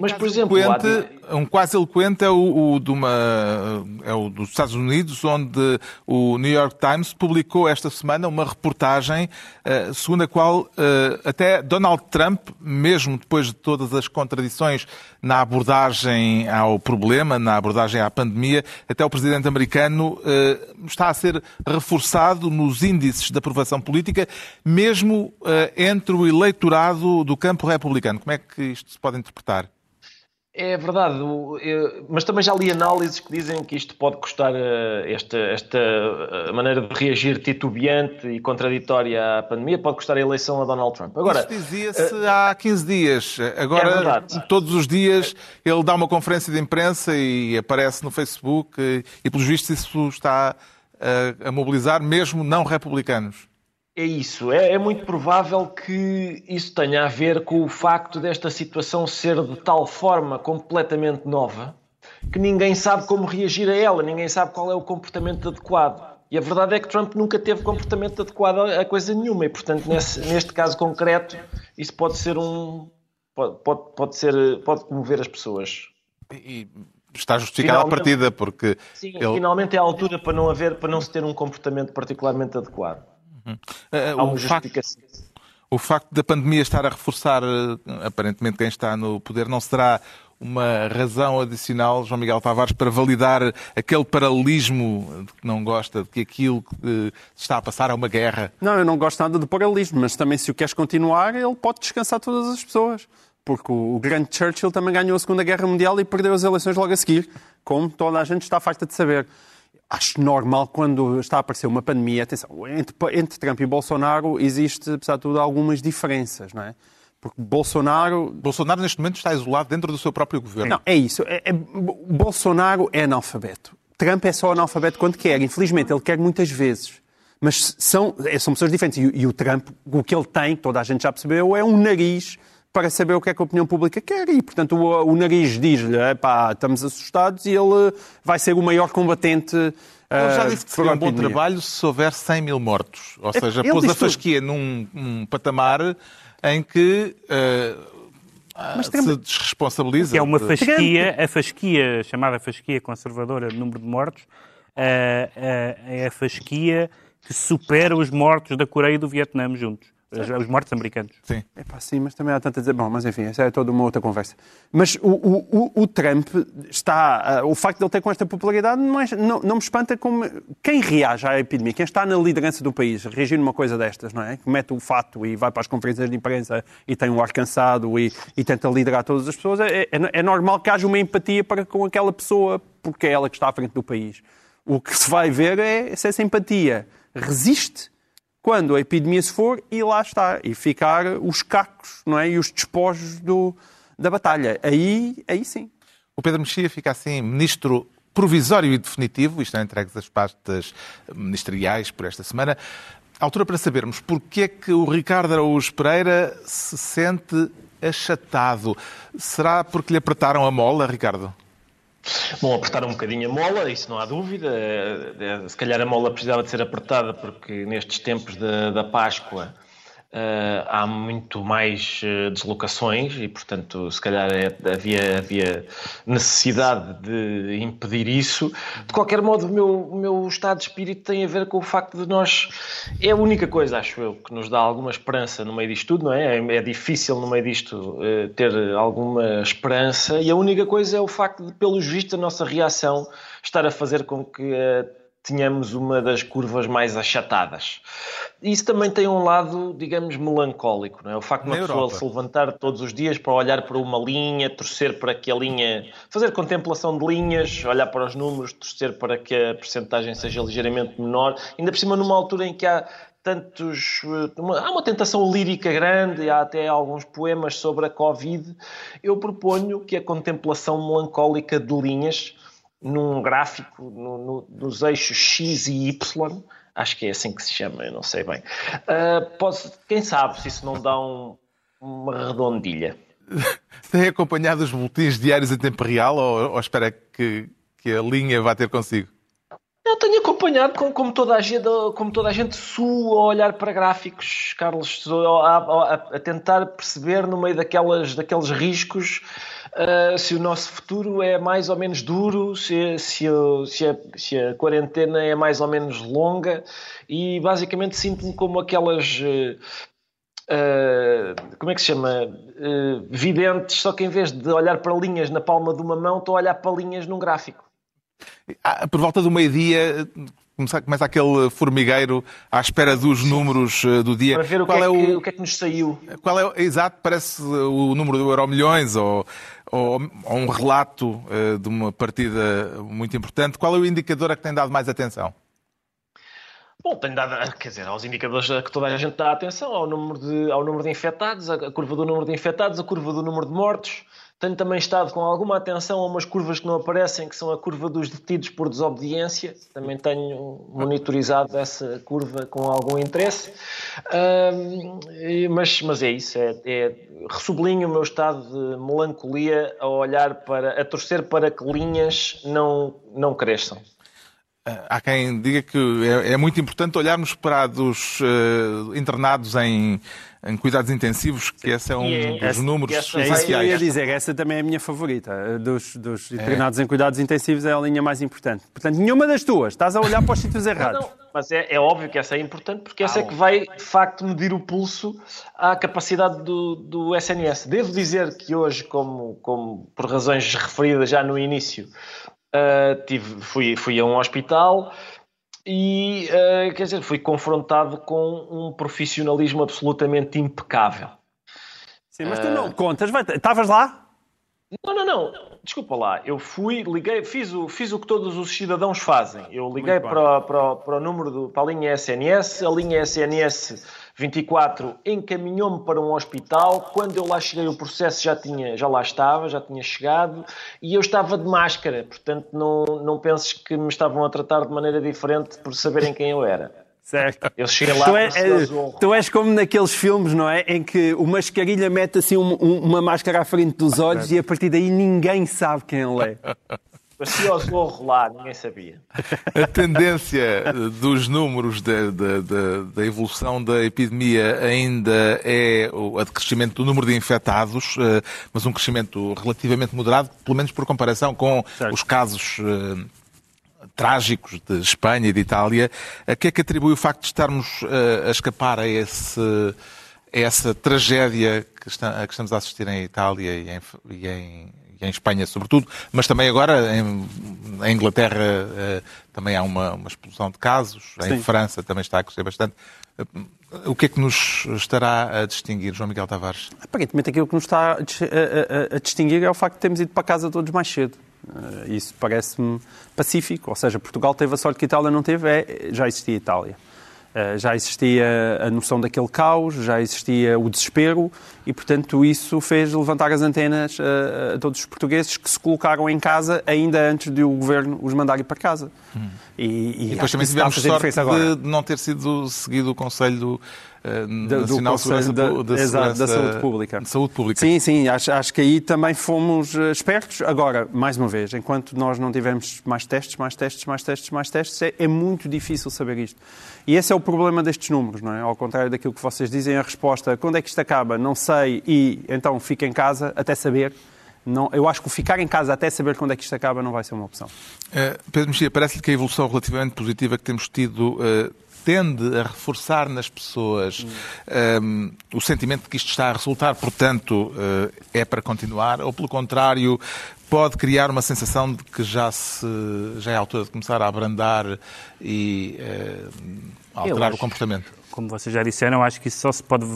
Mas, por exemplo, Eloquente, um quase eloquente é o, o de uma, é o dos Estados Unidos, onde o New York Times publicou esta semana uma reportagem eh, segundo a qual eh, até Donald Trump, mesmo depois de todas as contradições na abordagem ao problema, na abordagem à pandemia, até o presidente americano eh, está a ser reforçado nos índices de aprovação política, mesmo entre o eleitorado do campo republicano. Como é que isto se pode interpretar? É verdade, mas também já li análises que dizem que isto pode custar eh, esta, esta eh, maneira de reagir titubeante e contraditória à pandemia, pode custar a eleição a Donald Trump. Agora, Isso dizia-se uh, há 15 dias. Agora, é todos os dias, ele dá uma conferência de imprensa e aparece no Facebook e, pelos vistos, isso está a, a mobilizar mesmo não republicanos. É isso. É, é, muito provável que isso tenha a ver com o facto desta situação ser de tal forma completamente nova que ninguém sabe como reagir a ela, ninguém sabe qual é o comportamento adequado. E a verdade é que Trump nunca teve comportamento adequado a coisa nenhuma e, portanto, nesse, neste caso concreto, isso pode ser um. pode, pode, pode, ser, pode comover as pessoas. E está justificada a partida, porque. Sim, ele... finalmente é a altura para não haver, para não se ter um comportamento particularmente adequado. Uhum. o, facto, o facto da pandemia estar a reforçar, eh, aparentemente, quem está no poder, não será uma razão adicional, João Miguel Tavares, para validar aquele paralelismo de que não gosta, de que aquilo que está a passar é uma guerra? Não, eu não gosto nada do paralelismo, mas também se o queres continuar, ele pode descansar todas as pessoas. Porque o grande Churchill também ganhou a Segunda Guerra Mundial e perdeu as eleições logo a seguir, como toda a gente está farta de saber acho normal quando está a aparecer uma pandemia. Atenção, entre, entre Trump e Bolsonaro existe, apesar de tudo, algumas diferenças, não é? Porque Bolsonaro. Bolsonaro, neste momento, está isolado dentro do seu próprio governo. Não, é isso. É, é, Bolsonaro é analfabeto. Trump é só analfabeto quando quer. Infelizmente, ele quer muitas vezes. Mas são, são pessoas diferentes. E, e o Trump, o que ele tem, toda a gente já percebeu, é um nariz para saber o que é que a opinião pública quer e, portanto, o, o nariz diz-lhe, estamos assustados e ele vai ser o maior combatente ele já disse que seria um bom trabalho se houver 100 mil mortos. Ou seja, ele pôs a fasquia num um patamar em que uh, se desresponsabiliza. Que é uma fasquia, a fasquia, chamada fasquia conservadora de número de mortos, uh, uh, é a fasquia que supera os mortos da Coreia e do Vietnã juntos os mortos americanos. Sim. É pá, sim, mas também há tanta dizer. Bom, mas enfim, essa é toda uma outra conversa. Mas o, o, o, o Trump está. Uh, o facto de ele ter com esta popularidade não, é, não, não, me espanta como. Quem reage à epidemia, quem está na liderança do país, reagir numa coisa destas, não é? Que mete o fato e vai para as conferências de imprensa e tem um ar cansado e, e tenta liderar todas as pessoas, é, é, é normal que haja uma empatia para com aquela pessoa, porque é ela que está à frente do país. O que se vai ver é se essa empatia resiste quando a epidemia se for e lá está, e ficar os cacos não é? e os despojos do, da batalha. Aí, aí sim. O Pedro Mexia fica assim, ministro provisório e definitivo, estão entregues as pastas ministeriais por esta semana. A altura para sabermos porque é que o Ricardo Araújo Pereira se sente achatado. Será porque lhe apertaram a mola, Ricardo? Bom, apertar um bocadinho a mola, isso não há dúvida. É, é, se calhar a mola precisava de ser apertada porque nestes tempos da, da Páscoa há muito mais uh, deslocações e, portanto, se calhar é, havia, havia necessidade de impedir isso. De qualquer modo, o meu, o meu estado de espírito tem a ver com o facto de nós. É a única coisa, acho eu, que nos dá alguma esperança no meio disto tudo, não é? É, é difícil no meio disto uh, ter alguma esperança e a única coisa é o facto de, pelos vistos, a nossa reação estar a fazer com que tenhamos uma das curvas mais achatadas. Isso também tem um lado, digamos, melancólico, não é? O facto de uma pessoa Europa. se levantar todos os dias para olhar para uma linha, torcer para que a linha, fazer contemplação de linhas, olhar para os números, torcer para que a percentagem seja ligeiramente menor, ainda por cima numa altura em que há tantos. Uma, há uma tentação lírica grande, há até alguns poemas sobre a Covid. Eu proponho que a contemplação melancólica de linhas num gráfico no, no, nos eixos X e Y, acho que é assim que se chama, eu não sei bem. Uh, posso, quem sabe se isso não dá um, uma redondilha. Tem acompanhado os boletins diários em tempo real ou, ou espera que, que a linha vá ter consigo? Eu tenho acompanhado como, como, toda a gente, como toda a gente sua a olhar para gráficos, Carlos, a, a, a tentar perceber no meio daquelas, daqueles riscos uh, se o nosso futuro é mais ou menos duro, se, se, se, a, se a quarentena é mais ou menos longa e basicamente sinto-me como aquelas Uh, como é que se chama? Uh, videntes, só que em vez de olhar para linhas na palma de uma mão, estou a olhar para linhas num gráfico. Ah, por volta do meio-dia, começa, começa aquele formigueiro à espera dos números uh, do dia. Para ver o, Qual que é, é que, o... o que é que nos saiu. Qual é, exato, parece o número do Euro Milhões ou, ou, ou um relato uh, de uma partida muito importante. Qual é o indicador a que tem dado mais atenção? Bom, tenho dado, quer dizer, aos indicadores a que toda a gente dá atenção, ao número de, ao número de infectados, a curva do número de infectados, a curva do número de mortos. Tenho também estado com alguma atenção a umas curvas que não aparecem, que são a curva dos detidos por desobediência. Também tenho monitorizado essa curva com algum interesse. mas, mas é isso, é, é, o meu estado de melancolia a olhar para, a torcer para que linhas não, não cresçam. Há quem diga que é, é muito importante olharmos para dos uh, internados em, em, cuidados intensivos, que esse é um é, dos números essa, essenciais. É isso que eu ia dizer, essa também é a minha favorita. Dos, dos internados é. em cuidados intensivos é a linha mais importante. Portanto, nenhuma das tuas, estás a olhar para os sítios errados. Não, mas é, é, óbvio que essa é importante, porque essa ah, é que vai, de facto, medir o pulso à capacidade do, do SNS. Devo dizer que hoje, como, como por razões referidas já no início, Uh, tive, fui, fui a um hospital e, uh, quer dizer, fui confrontado com um profissionalismo absolutamente impecável. Sim, mas tu não contas, estavas lá? Não, não, não. Desculpa lá. Eu fui, liguei, fiz o, fiz o que todos os cidadãos fazem. Eu liguei para, para, para o número do, para a linha SNS, a linha SNS 24 encaminhou-me para um hospital. Quando eu lá cheguei, o processo já, tinha, já lá estava, já tinha chegado e eu estava de máscara. Portanto, não, não penses que me estavam a tratar de maneira diferente por saberem quem eu era. Certo. Eu cheguei lá tu, é, é, tu és como naqueles filmes, não é? Em que o mascarilha mete assim um, um, uma máscara à frente dos olhos e a partir daí ninguém sabe quem ele é. Parecia o zorro lá, ninguém sabia. A tendência dos números da, da evolução da epidemia ainda é a de crescimento do número de infectados, eh, mas um crescimento relativamente moderado, pelo menos por comparação com certo. os casos eh, trágicos de Espanha e de Itália. A que é que atribui o facto de estarmos eh, a escapar a, esse, a essa tragédia que, está, a que estamos a assistir em Itália e em, e em em Espanha sobretudo, mas também agora em, em Inglaterra uh, também há uma, uma, explosão de casos, Sim. em França também está a crescer bastante. Uh, o que é que nos estará a distinguir, João Miguel Tavares? Aparentemente aquilo que nos está a, a, a distinguir é o facto de termos ido para casa todos mais cedo. Uh, isso parece-me pacífico, ou seja, Portugal teve a sorte que a Itália não teve, é, já existia Itália. Eh, já existia a noção daquele caos, já existia o desespero e, portanto, isso fez levantar as antenas a, a todos os portugueses que se colocaram em casa ainda antes de o governo os mandar ir para casa. Hum. E, e, e depois também tivemos sorte de não ter sido seguido o conselho do Nacional do Conselho da, de, exato, da Saúde Pública. De saúde Pública. Sim, sim, acho, acho que aí também fomos eh, espertos. Agora, mais uma vez, enquanto nós não tivermos mais testes, mais testes, mais testes, mais testes, é, é muito difícil saber isto. E esse é o problema destes números, não é? Ao contrário daquilo que vocês dizem, a resposta, quando é que isto acaba? Não sei, e então fica em casa até saber. Não, eu acho que o ficar em casa até saber quando é que isto acaba não vai ser uma opção. Uh, Pedro Mexia, parece-lhe que a evolução relativamente positiva que temos tido uh, tende a reforçar nas pessoas um, ehm, o sentimento de que isto está a resultar, portanto, uh, é para continuar, ou pelo contrário, pode criar uma sensação de que já, se, já é a altura de começar a abrandar e alterar acho, o comportamento? Como vocês já disseram, acho que isso só se pode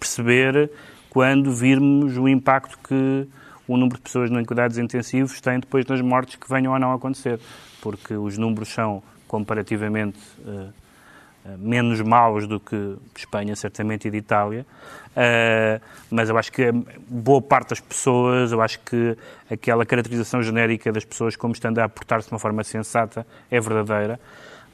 perceber quando virmos o impacto que o número de pessoas em cuidados intensivos tem depois das mortes que venham a não acontecer, porque os números são comparativamente uh, menos maus do que Espanha, certamente, e de Itália, uh, mas eu acho que boa parte das pessoas, eu acho que aquela caracterização genérica das pessoas como estando a aportar-se de uma forma sensata é verdadeira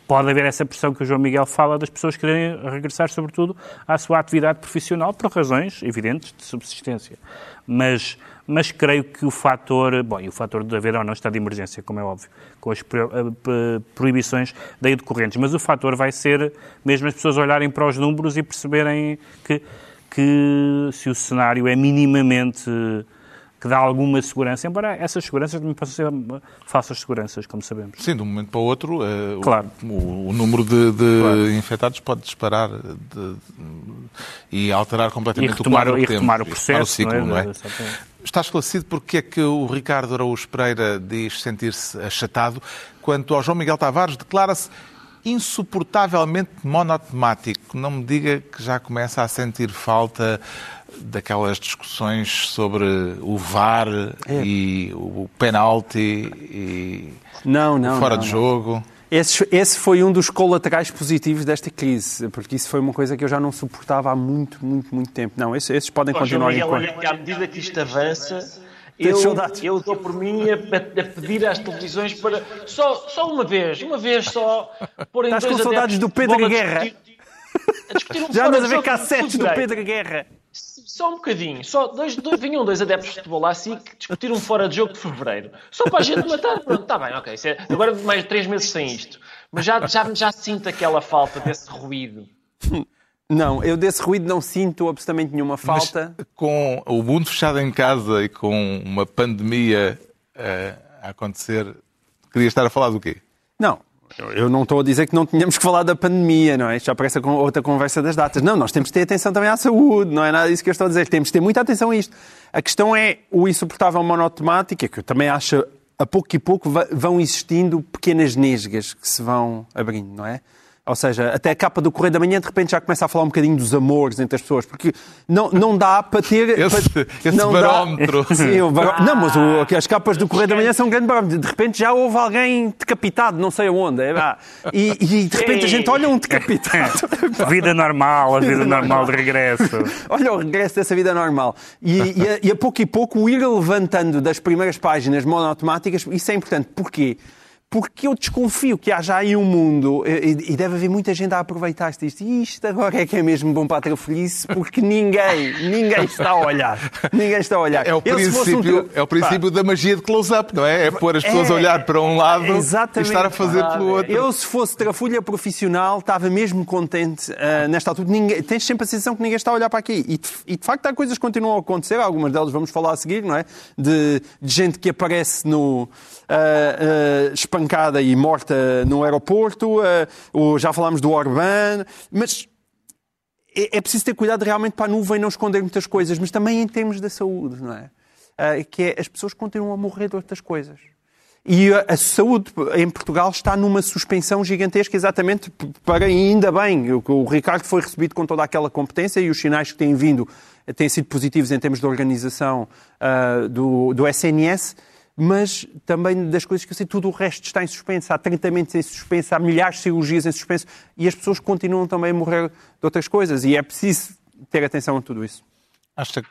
pode haver essa pressão que o João Miguel fala das pessoas quererem regressar, sobretudo, à sua atividade profissional por razões evidentes de subsistência. Mas, mas creio que o fator, bom, e o fator de haver ou não estado de emergência, como é óbvio, com as eh, proibições daí decorrentes, mas o fator vai ser mesmo as pessoas olharem para os números e perceberem que, que se o cenário é minimamente que dá alguma segurança, embora essas seguranças também possam ser falsas seguranças, como sabemos. Sim, de um momento para o outro, uh, claro. o, o, número de, de claro. infectados pode disparar de, de, e alterar completamente e retomar, o quadro e retomar o processo, o ciclo, não é? Não é? Está esclarecido porque é que o Ricardo Araújo Pereira diz sentir-se achatado, quanto ao João Miguel Tavares declara-se insuportavelmente monotemático. Não me diga que já começa a sentir falta daquelas discussões sobre o VAR é. e o penalti e não, não, fora não, de jogo. Esse, esse, foi um dos colaterais positivos desta crise, porque isso foi uma coisa que eu já não suportava há muito, muito, muito tempo. Não, esses, esses podem continuar Miguel, enquanto... À medida que isto avança, eu, eu dou por mim a, a, pedir às televisões para só, só uma vez, uma vez só, pôr Estás com saudades do Pedro Guerra? A discutir, a discutir um já andas a ver cassetes do Pedro Guerra. Só um bocadinho. Só dois, dois, vinham dois adeptos de futebol lá assim que discutiram fora de jogo de fevereiro. Só para a gente matar. Pronto, está bem, ok. É, agora mais de três meses sem isto. Mas já, já, já sinto aquela falta desse ruído. Não, eu desse ruído não sinto absolutamente nenhuma falta. Mas com o mundo fechado em casa e com uma pandemia uh, a acontecer, queria estar a falar do quê? Não, eu não estou a dizer que não tínhamos que falar da pandemia, não é? Isto já parece outra conversa das datas. Não, nós temos que ter atenção também à saúde, não é nada disso que eu estou a dizer. Temos que ter muita atenção a isto. A questão é o insuportável monotemática, que eu também acho a pouco e pouco vão existindo pequenas nesgas que se vão abrindo, não é? Ou seja, até a capa do Correio da Manhã de repente já começa a falar um bocadinho dos amores entre as pessoas, porque não, não dá para ter. Esse, para, esse não barómetro. Dá, sim, baró... Não, mas o, as capas do Correio da Manhã são um grande barómetro. De repente já houve alguém decapitado, não sei aonde. É, e, e, de repente a gente olha um decapitado. vida normal, a vida normal de regresso. Olha o regresso dessa vida normal. E, e, a, e a pouco e pouco o ir levantando das primeiras páginas monoautomáticas, isso é importante. Porquê? Porque eu desconfio que haja aí um mundo, e deve haver muita gente a aproveitar-se disto, e isto agora é que é mesmo bom para ter feliz, porque ninguém, ninguém está a olhar. Ninguém está a olhar. É o eu, princípio, um... é o princípio da magia de close-up, não é? É pôr as pessoas é... a olhar para um lado Exatamente. e estar a fazer pelo outro. Eu, se fosse trafulha profissional, estava mesmo contente uh, nesta altura. Ninguém, tens sempre a sensação que ninguém está a olhar para aqui. E, e, de facto há coisas que continuam a acontecer, algumas delas vamos falar a seguir, não é? De, de gente que aparece no uh, espancada e morta no aeroporto, já falámos do Orbán, mas é, é preciso ter cuidado realmente para a nuvem não esconder muitas coisas, mas também em termos da saúde, não é? que é, as pessoas continuam a morrer de outras coisas. E a, saúde em Portugal está numa suspensão gigantesca, exatamente para, ainda bem, o, o Ricardo foi recebido com toda aquela competência e os sinais que têm vindo têm sido positivos em termos de organização uh, do, do SNS mas também das coisas que eu sei, tudo o resto está em suspenso. Há tratamentos em suspenso, há milhares de cirurgias em suspenso e as pessoas continuam também a morrer de outras coisas e é preciso ter atenção a tudo isso. Acha que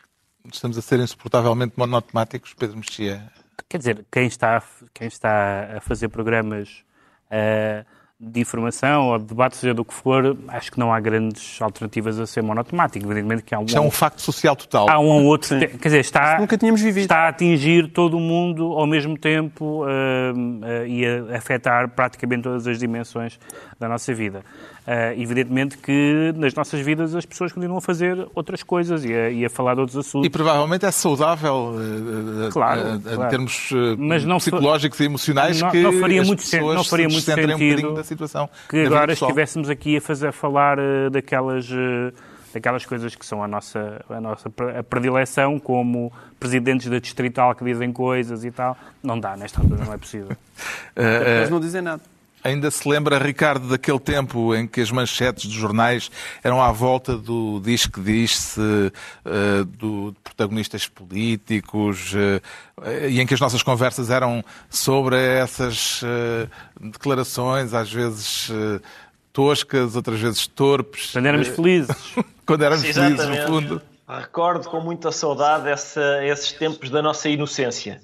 estamos a ser insuportavelmente monotemáticos, Pedro Mexia? Quer dizer, quem está, quem está a fazer programas uh, de informação ou de debate, seja do que for, acho que não há grandes alternativas a ser monotemático. Evidentemente que há um... Isto é um facto social total. Há um ou outro... Sim. Quer dizer, está, nunca tínhamos vivido. está a atingir todo o mundo ao mesmo tempo uh, uh, e a afetar praticamente todas as dimensões da nossa vida. Uh, evidentemente que nas nossas vidas as pessoas continuam a fazer outras coisas e a, e a falar de outros assuntos. E provavelmente é saudável uh, claro, uh, claro. em termos Mas não psicológicos e emocionais não, que não faria as muito pessoas não faria muito sentido um da situação. Que agora estivéssemos aqui a fazer a falar daquelas daquelas coisas que são a nossa, a nossa a predileção, como presidentes da distrital que dizem coisas e tal. Não dá, nesta altura não é possível. Eles não dizem nada. Ainda se lembra, Ricardo, daquele tempo em que as manchetes dos jornais eram à volta do diz que diz-se, uh, do, de protagonistas políticos, uh, e em que as nossas conversas eram sobre essas uh, declarações, às vezes toscas, outras vezes torpes. Quando éramos felizes. Quando éramos felizes, no fundo. Recordo com muita saudade essa, esses tempos da nossa inocência,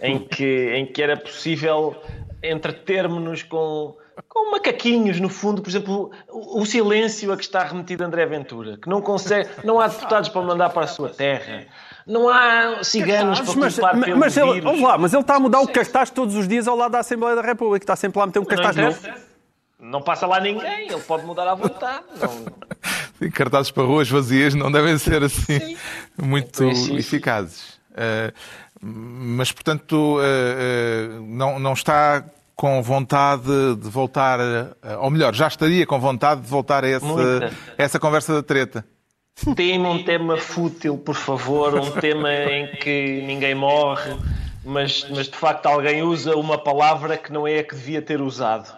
em que, em que era possível entretermos-nos com, com macaquinhos, no fundo, por exemplo, o, o, silêncio a que está remetido André Ventura, que não consegue, não há deputados para mandar para a sua terra. Não há ciganos para mas, culpar mas, mas ele, vírus. Lá, mas ele está a mudar o cartaz todos os dias ao lado da Assembleia da República. Está sempre lá a meter um cartaz não novo. Não passa lá ninguém, ele pode mudar à vontade. Não... cartazes para ruas vazias não devem ser assim Sim. muito é eficazes. Uh, mas, portanto, eh, eh, não, não está com vontade de voltar, ou melhor, já estaria com vontade de voltar a essa, essa conversa da treta. Deem-me um tema fútil, por favor, um tema em que ninguém morre, mas, mas de facto alguém usa uma palavra que não é a que devia ter usado.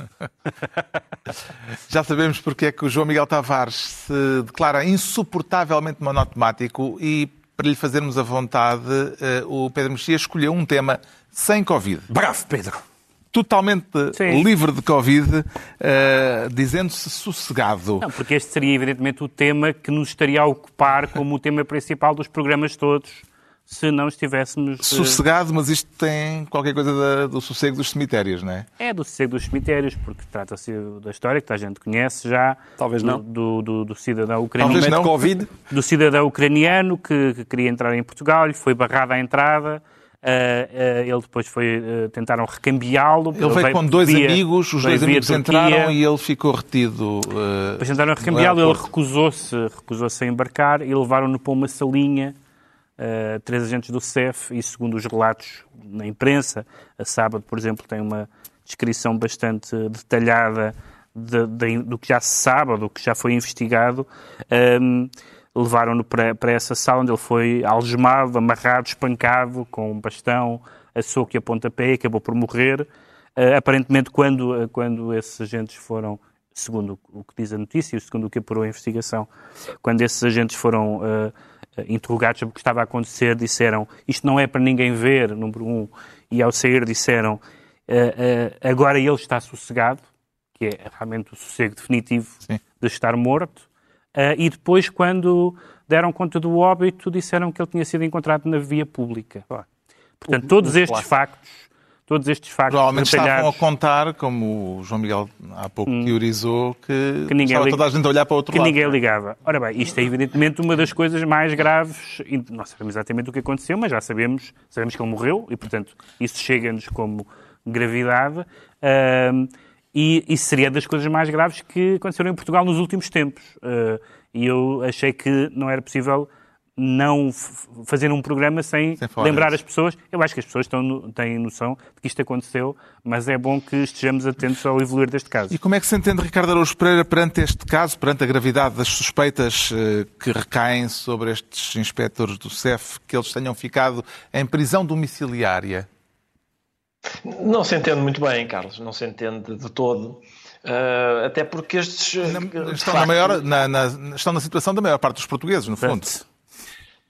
Já sabemos porque é que o João Miguel Tavares se declara insuportavelmente monotemático e, para lhe fazermos a vontade, eh, o Pedro Mexia escolheu um tema sem Covid. Bravo, Pedro! Totalmente Sim. livre de Covid, eh, dizendo-se sossegado. Não, porque este seria, evidentemente, o tema que nos estaria a ocupar como o tema principal dos programas todos, se não estivéssemos... eh, Sossegado, mas isto tem qualquer coisa da- do sossego dos cemitérios, não é? É do sossego dos cemitérios, porque trata-se da história que a gente conhece já. Talvez do- não. Do, do, do cidadão ucraniano. Talvez não. Covid, do cidadão ucraniano que, que queria entrar em Portugal, lhe foi barrada a entrada. eh, eh, ele depois foi. eh, tentaram recambiá-lo. Ele veio com dois via- amigos, os veio dois amigos entraram e ele ficou retido. Depois tentaram recambiá-lo, ele recusou-se recusou a embarcar e levaram-no para uma salinha. Eh, três agentes do CEF e, segundo os relatos na imprensa, a Sábado, por exemplo, tem uma descrição bastante detalhada de- de- do que já se sabe, do que já foi investigado. ehm, Levaram-no para, para essa sala onde ele foi algemado, amarrado, espancado, com um bastão, a soco e a pontapé, e acabou por morrer. Eh, aparentemente, quando, quando esses agentes foram segundo o que diz a notícia e segundo o que apurou a investigação, quando esses agentes foram eh, eh, interrogados sobre o que estava a acontecer, disseram isto não é para ninguém ver, número um, e ao sair disseram eh, eh, agora ele está sossegado, que é realmente o sossego definitivo Sim. de estar morto, eh, e depois quando deram conta do óbito disseram que ele tinha sido encontrado na via pública. Portanto, todos estes factos, todos estes factos Provavelmente estavam a contar, como o João Miguel há pouco teorizou, que, Hum. Que ninguém estava toda a gente a olhar para o outro que lado. ninguém ligava. Ora bem, isto é evidentemente uma das coisas mais graves. Não sabemos exatamente o que aconteceu, mas já sabemos, sabemos que ele morreu e, portanto, isso chega-nos como gravidade. E isso seria das coisas mais graves que aconteceram em Portugal nos últimos tempos. Ah, e eu achei que não era possível não fazer um programa sem, Sem lembrar disso. as pessoas. Eu acho que as pessoas estão no- têm noção de que isto aconteceu, mas é bom que estejamos atentos ao evoluir deste caso. E como é que se entende Ricardo Araújo Pereira perante este caso, perante a gravidade das suspeitas eh, que recaem sobre estes inspectores do CEF, que eles tenham ficado em prisão domiciliária? Não se entende muito bem, Carlos, não se entende de todo. Ah, até porque estes. Na- de estão, na facto, maior, na, na- estão na situação da maior parte dos portugueses, no fundo.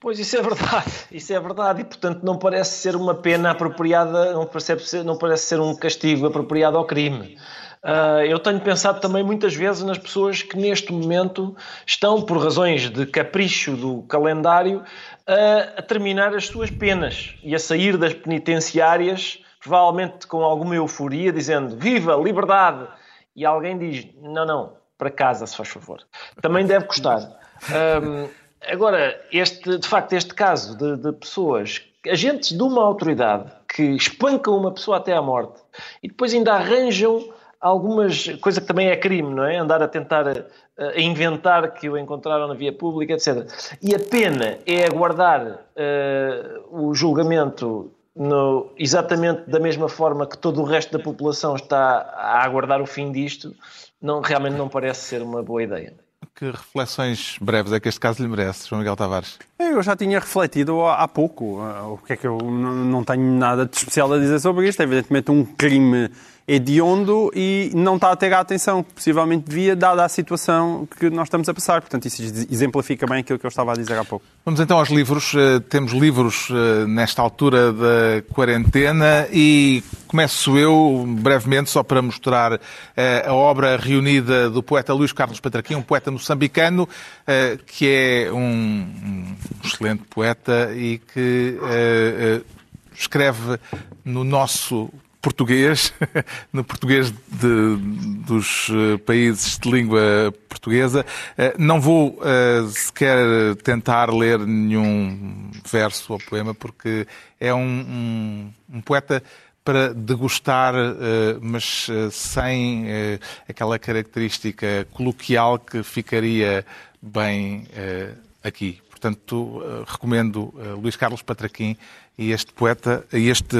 Pois isso é verdade, isso é verdade, e portanto não parece ser uma pena apropriada, não, percebe não parece ser um castigo apropriado ao crime. Ah, eu tenho pensado também muitas vezes nas pessoas que neste momento estão, por razões de capricho do calendário, a, a terminar as suas penas e a sair das penitenciárias, provavelmente com alguma euforia, dizendo viva, liberdade! E alguém diz, não, não, para casa, se faz favor. Também deve custar. Ahm, Agora, este, de facto, este caso de, de pessoas, agentes de uma autoridade que espancam uma pessoa até à morte e depois ainda arranjam algumas coisa que também é crime, não é? Andar a tentar a, a inventar que o encontraram na via pública, etc. E a pena é aguardar eh, o julgamento no- exatamente da mesma forma que todo o resto da população está a aguardar o fim disto, não, realmente não parece ser uma boa ideia. Que reflexões breves é que este caso lhe merece, João Miguel Tavares? Eu já tinha refletido há pouco. ah, O que é que eu não tenho nada de especial a dizer sobre isto? É evidentemente um crime hediondo e não está a ter a atenção que possivelmente devia, dada a situação que nós estamos a passar. Portanto, isso exemplifica bem aquilo que eu estava a dizer há pouco. Vamos então aos livros. Eh, Temos livros eh, nesta altura da quarentena e começo eu, brevemente, só para mostrar eh, a obra reunida do poeta Luís Carlos Patraquim, um poeta moçambicano, que é um, excelente poeta e que escreve no nosso português, no português de- dos eh, países de língua portuguesa. Eh, Não vou eh, sequer tentar ler nenhum verso ou poema, porque é um, um- um poeta para degustar, mas sem aquela característica coloquial que ficaria bem aqui. Portanto, recomendo Luís Carlos Patraquim e este poeta, este,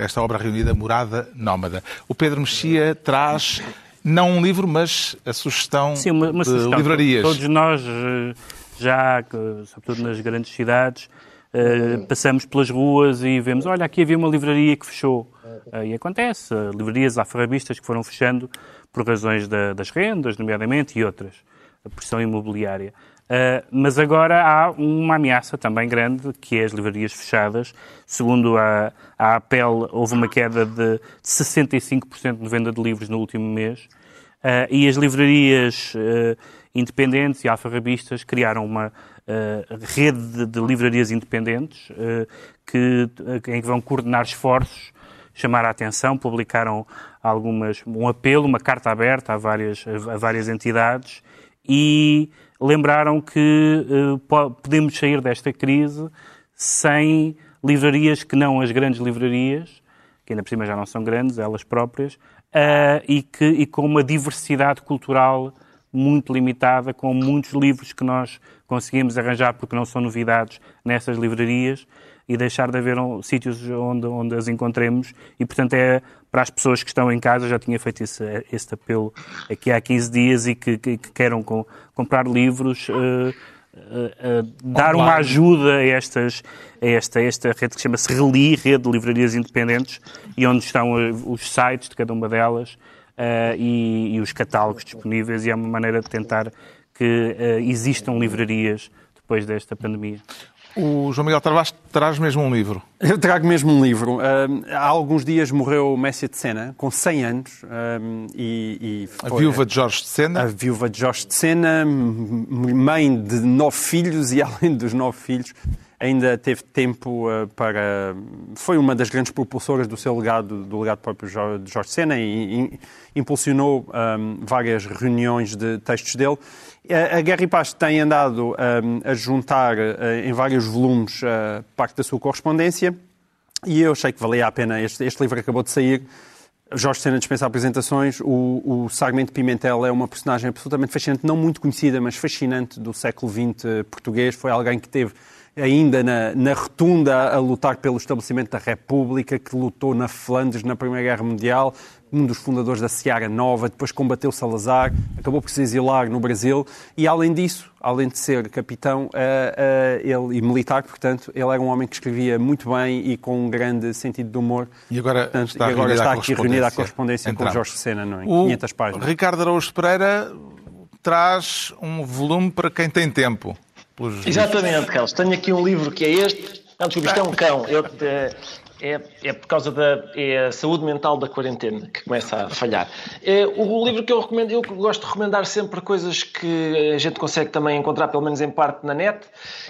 esta obra reunida, Morada Nómada. O Pedro Mexia traz Não um livro, mas a sugestão Sim, uma, uma de sugestão. livrarias. Todos nós, eh, já, sobretudo nas grandes cidades, eh, passamos pelas ruas e vemos, olha, aqui havia uma livraria que fechou. Eh, E acontece, livrarias alfarrabistas que foram fechando por razões da- das rendas, nomeadamente, e outras, a pressão imobiliária. Uh, mas agora há uma ameaça também grande, que é as livrarias fechadas. Segundo a, a APEL, houve uma queda de 65% de venda de livros no último mês. Uh, e as livrarias uh, independentes e alfarrabistas criaram uma rede de, de livrarias independentes que, em que vão coordenar esforços, chamar a atenção, publicaram algumas, um apelo, uma carta aberta a várias, a várias entidades e lembraram que uh, po- podemos sair desta crise sem livrarias que não as grandes livrarias, que ainda por cima já não são grandes, elas próprias, uh, e, que, e com uma diversidade cultural muito limitada, com muitos livros que nós conseguimos arranjar porque não são novidades nessas livrarias e deixar de haver um, sítios onde, onde as encontremos. E, portanto, é para as pessoas que estão em casa, já tinha feito esse, este apelo aqui há 15 dias e que, que, que queiram com, comprar livros, uh, uh, uh, dar uma ajuda a, estas, a esta, a esta rede que chama-se Reli, Rede de Livrarias Independentes, e onde estão os sites de cada uma delas e, e os catálogos disponíveis, e é uma maneira de tentar que uh, existam livrarias depois desta pandemia. O João Miguel Tavares traz mesmo um livro. Eu trago mesmo um livro. Um, há alguns dias morreu Messi de Sena, com 100 anos. Um, e, e A viúva de Jorge de Sena. A viúva de Jorge de Sena, mãe de nove filhos e, além dos nove filhos, ainda teve tempo uh, para. Foi uma das grandes propulsoras do seu legado, do legado próprio de Jorge Sena, e, impulsionou um, várias reuniões de textos dele. A Guerra e Paz tem andado um, a juntar uh, em vários volumes uh, parte da sua correspondência e eu achei que valia a pena. Este, este livro acabou de sair. Jorge Sena dispensa apresentações. O, o Pimentel é uma personagem absolutamente fascinante, não muito conhecida, mas fascinante do século XX português. Foi alguém que teve ainda na, na rotunda a lutar pelo estabelecimento da República, que lutou na Flandres na Primeira Guerra Mundial, um dos fundadores da Seara Nova, depois combateu Salazar, acabou por se exilar no Brasil e, além disso, além de ser capitão uh, uh, ele, e militar, portanto, ele era um homem que escrevia muito bem e com um grande sentido de humor. E agora portanto, está, e agora está aqui reunida a correspondência correspondência com Jorge Sena, não é? O 500 páginas. Ricardo Araújo Pereira traz um volume para quem tem tempo. Exatamente, Carlos. Tenho aqui um livro que é este. Não, desculpa, isto é um cão. Eu, é, é, por causa da é saúde mental da quarentena que começa a falhar. É, o livro que eu recomendo, eu gosto de recomendar sempre coisas que a gente consegue também encontrar, pelo menos em parte, na net,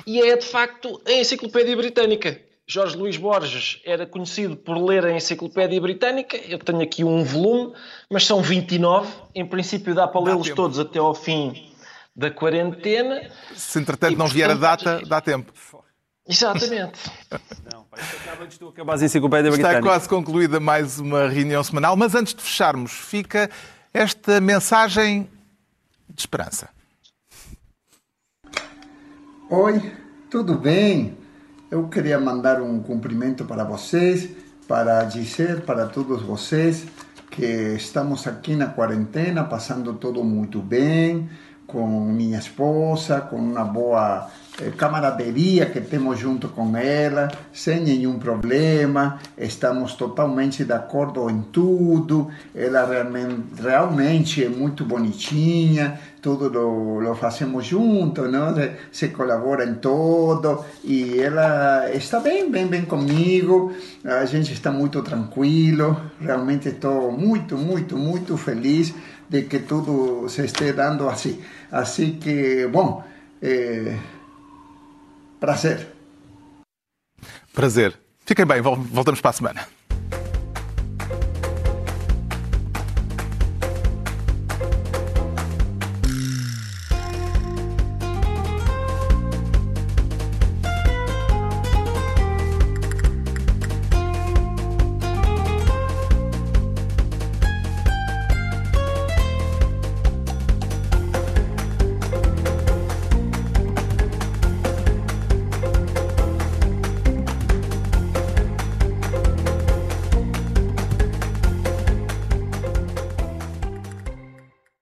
e é de facto a Enciclopédia Britânica. Jorge Luís Borges era conhecido por ler a Enciclopédia Britânica. Eu tenho aqui um volume, mas são 29. Em princípio, dá para lê-los todos até ao fim da quarentena. Se entretanto e, não vier a data, dá tempo. Exatamente. Não, isto acaba antes de acabar a enciclopédia Está quase concluída mais uma reunião semanal, mas antes de fecharmos, fica esta mensagem de esperança. Oi, tudo bem? Eu queria mandar um cumprimento para vocês, para dizer para todos vocês que estamos aqui na quarentena, passando tudo muito bem, com minha esposa, com uma boa eh, camaraderia que temos junto com ela, sem nenhum problema, estamos totalmente de acordo em tudo, ela realmente, realmente é muito bonitinha, tudo lo, lo fazemos junto, não? Se, colabora em tudo, e ela está bem, bem, bem comigo, a gente está muito tranquilo, realmente estou muito, muito, muito feliz de que tudo se esteja dando assim. Assim que, bom, eh, prazer. Prazer. Fiquem bem, voltamos para a semana.